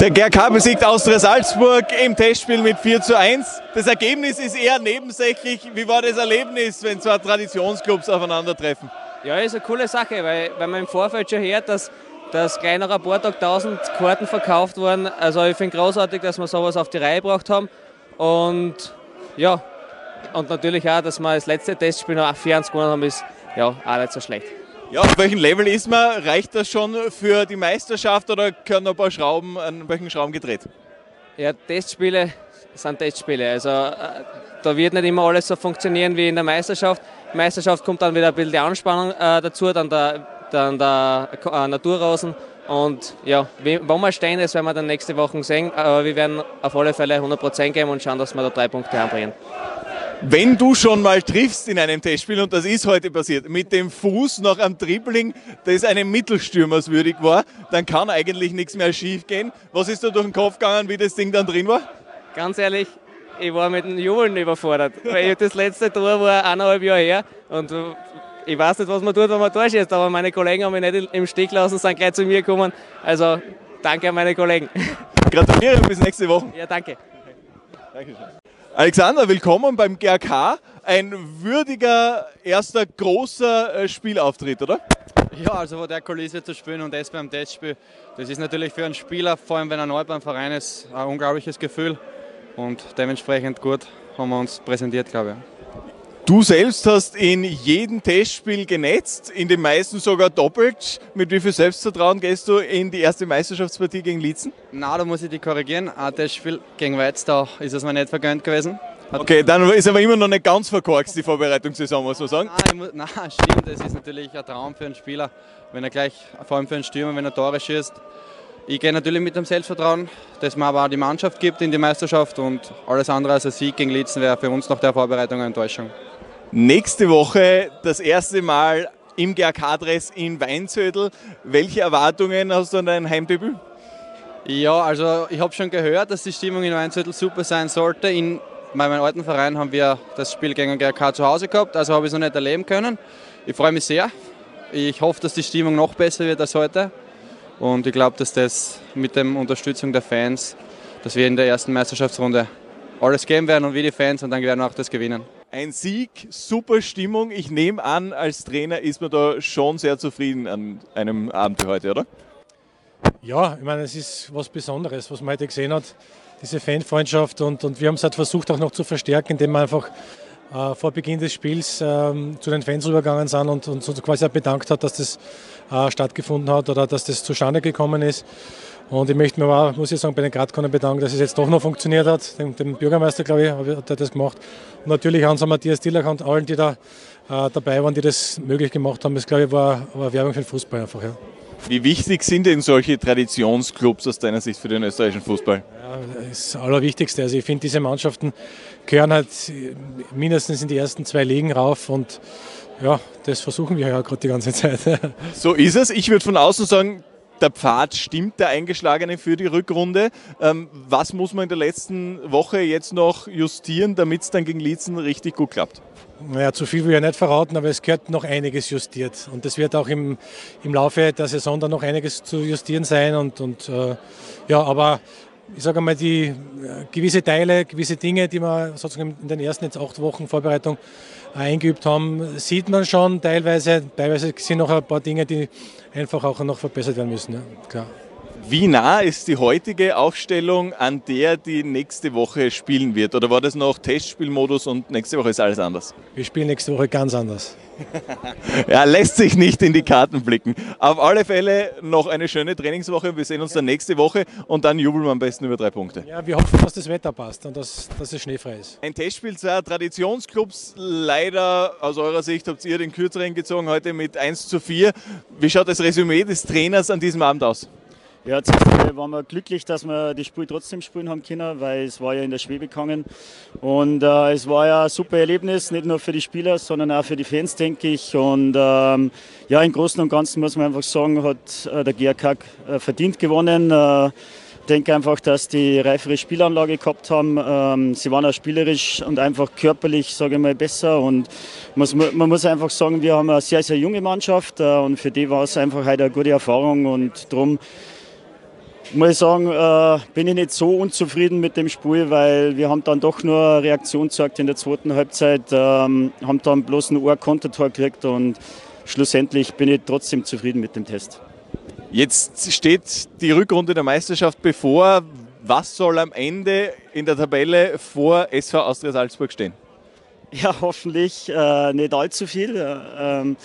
Der GRK besiegt Austria Salzburg im Testspiel mit 4 zu 1. Das Ergebnis ist eher nebensächlich. Wie war das Erlebnis, wenn zwei Traditionsclubs aufeinandertreffen? Ja, ist eine coole Sache, weil, weil man im Vorfeld schon hört, dass, ein paar Tagen 1000 Karten verkauft wurden. Also ich finde großartig, dass wir sowas auf die Reihe gebracht haben. Und ja, und natürlich auch, dass wir das letzte Testspiel noch 4 gewonnen haben, ist ja auch nicht so schlecht. Ja, auf welchem Level ist man? Reicht das schon für die Meisterschaft oder können noch ein paar Schrauben, an welchen Schrauben gedreht? Ja, Testspiele sind Testspiele. Also äh, da wird nicht immer alles so funktionieren wie in der Meisterschaft. Meisterschaft kommt dann wieder ein bisschen die Anspannung äh, dazu, dann der, dann der äh, Naturrosen. Und ja, wo wir stehen, das werden wir dann nächste Woche sehen. Aber wir werden auf alle Fälle 100% geben und schauen, dass wir da drei Punkte anbringen. Wenn du schon mal triffst in einem Testspiel, und das ist heute passiert, mit dem Fuß nach einem Dribbling, das einem Mittelstürmers würdig war, dann kann eigentlich nichts mehr schief gehen. Was ist da durch den Kopf gegangen, wie das Ding dann drin war? Ganz ehrlich, ich war mit dem Jubeln überfordert. Weil das letzte Tor war eineinhalb Jahre her und ich weiß nicht, was man tut, wenn man Tor schießt, aber meine Kollegen haben mich nicht im Stich lassen, sind gleich zu mir gekommen. Also danke an meine Kollegen. Gratuliere, bis nächste Woche. Ja, danke. Dankeschön. Alexander, willkommen beim GRK. Ein würdiger erster großer äh, Spielauftritt, oder? Ja, also vor der Kulisse zu spielen und das beim Testspiel, das ist natürlich für einen Spieler, vor allem wenn er neu beim Verein ist, ein unglaubliches Gefühl. Und dementsprechend gut haben wir uns präsentiert, glaube ich. Du selbst hast in jedem Testspiel genetzt, in den meisten sogar doppelt. Mit wie viel Selbstvertrauen gehst du in die erste Meisterschaftspartie gegen Lietzen? Na, da muss ich dich korrigieren. Ein Testspiel gegen Weiz, da ist es mir nicht vergönnt gewesen. Hat okay, dann ist aber immer noch nicht ganz verkorkst, die Vorbereitungssaison, muss man sagen. Nein, muss, nein, stimmt, das ist natürlich ein Traum für einen Spieler, wenn er gleich, vor allem für einen Stürmer, wenn er Tore schießt. Ich gehe natürlich mit dem Selbstvertrauen, das mir aber auch die Mannschaft gibt in die Meisterschaft und alles andere als ein Sieg gegen Lietzen wäre für uns nach der Vorbereitung eine Enttäuschung. Nächste Woche das erste Mal im GRK-Dress in Weinzödel. Welche Erwartungen hast du an dein Heimdebüt? Ja, also ich habe schon gehört, dass die Stimmung in Weinzödel super sein sollte. In meinem alten Verein haben wir das Spiel gegen GRK zu Hause gehabt, also habe ich es noch nicht erleben können. Ich freue mich sehr. Ich hoffe, dass die Stimmung noch besser wird als heute. Und ich glaube, dass das mit der Unterstützung der Fans, dass wir in der ersten Meisterschaftsrunde alles geben werden und wir die Fans und dann werden wir auch das gewinnen. Ein Sieg, super Stimmung. Ich nehme an, als Trainer ist man da schon sehr zufrieden an einem Abend wie heute, oder? Ja, ich meine, es ist was Besonderes, was man heute gesehen hat, diese Fanfreundschaft. Und, und wir haben es halt versucht auch noch zu verstärken, indem wir einfach äh, vor Beginn des Spiels äh, zu den Fans rübergegangen sind und uns so quasi auch bedankt hat, dass das äh, stattgefunden hat oder dass das zustande gekommen ist. Und ich möchte mir auch, muss ich sagen, bei den Gradkonern bedanken, dass es jetzt doch noch funktioniert hat. Dem, dem Bürgermeister, glaube ich, hat er das gemacht. Und natürlich an Matthias Dillach und allen, die da äh, dabei waren, die das möglich gemacht haben. Das, glaube ich, war, war Werbung für den Fußball einfach. Ja. Wie wichtig sind denn solche Traditionsclubs aus deiner Sicht für den österreichischen Fußball? Ja, das Allerwichtigste. Also ich finde, diese Mannschaften gehören halt mindestens in die ersten zwei Ligen rauf und ja, das versuchen wir ja gerade die ganze Zeit. so ist es. Ich würde von außen sagen, der Pfad stimmt, der eingeschlagene für die Rückrunde. Ähm, was muss man in der letzten Woche jetzt noch justieren, damit es dann gegen Lietzen richtig gut klappt? Naja, zu viel will ich nicht verraten, aber es gehört noch einiges justiert. Und es wird auch im, im Laufe der Saison dann noch einiges zu justieren sein. Und, und äh, ja, aber ich sage mal, die äh, gewisse Teile, gewisse Dinge, die wir sozusagen in den ersten jetzt acht Wochen Vorbereitung eingeübt haben, sieht man schon teilweise. Teilweise sind noch ein paar Dinge, die einfach auch noch verbessert werden müssen. Ja, klar. Wie nah ist die heutige Aufstellung an der, die nächste Woche spielen wird? Oder war das noch Testspielmodus und nächste Woche ist alles anders? Wir spielen nächste Woche ganz anders. ja, lässt sich nicht in die Karten blicken. Auf alle Fälle noch eine schöne Trainingswoche. Wir sehen uns dann nächste Woche und dann jubeln wir am besten über drei Punkte. Ja, wir hoffen, dass das Wetter passt und dass, dass es schneefrei ist. Ein Testspiel zwar Traditionsclubs. Leider aus eurer Sicht habt ihr den kürzeren gezogen heute mit 1 zu 4. Wie schaut das Resümee des Trainers an diesem Abend aus? Ja, zuerst waren wir glücklich, dass wir das Spiel trotzdem spielen haben können, weil es war ja in der Schwebe gegangen. Und äh, es war ja ein super Erlebnis, nicht nur für die Spieler, sondern auch für die Fans, denke ich. Und ähm, ja, im Großen und Ganzen muss man einfach sagen, hat äh, der GRK äh, verdient gewonnen. Äh, ich denke einfach, dass die reifere Spielanlage gehabt haben. Ähm, sie waren auch spielerisch und einfach körperlich, sage ich mal, besser. Und man muss einfach sagen, wir haben eine sehr, sehr junge Mannschaft äh, und für die war es einfach heute eine gute Erfahrung und darum muss ich sagen, äh, bin ich nicht so unzufrieden mit dem Spiel, weil wir haben dann doch nur eine Reaktion gezeigt in der zweiten Halbzeit, ähm, haben dann bloß ein Ohr-Kontertor gekriegt und schlussendlich bin ich trotzdem zufrieden mit dem Test. Jetzt steht die Rückrunde der Meisterschaft bevor. Was soll am Ende in der Tabelle vor SV Austria Salzburg stehen? Ja, hoffentlich äh, nicht allzu viel. Äh, ähm,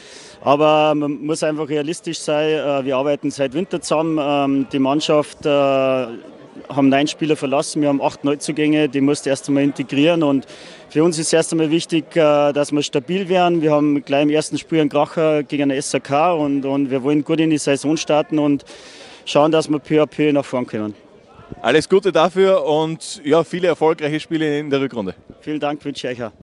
aber man muss einfach realistisch sein. Äh, wir arbeiten seit Winter zusammen. Ähm, die Mannschaft äh, haben neun Spieler verlassen. Wir haben acht Neuzugänge. Die musst du erst einmal integrieren. Und für uns ist erst einmal wichtig, äh, dass wir stabil werden. Wir haben gleich im ersten Spiel einen Kracher gegen eine SAK und, und wir wollen gut in die Saison starten und schauen, dass wir peu à peu nach vorn können. Alles Gute dafür und ja, viele erfolgreiche Spiele in der Rückrunde. Vielen Dank, wünsche ich euch auch.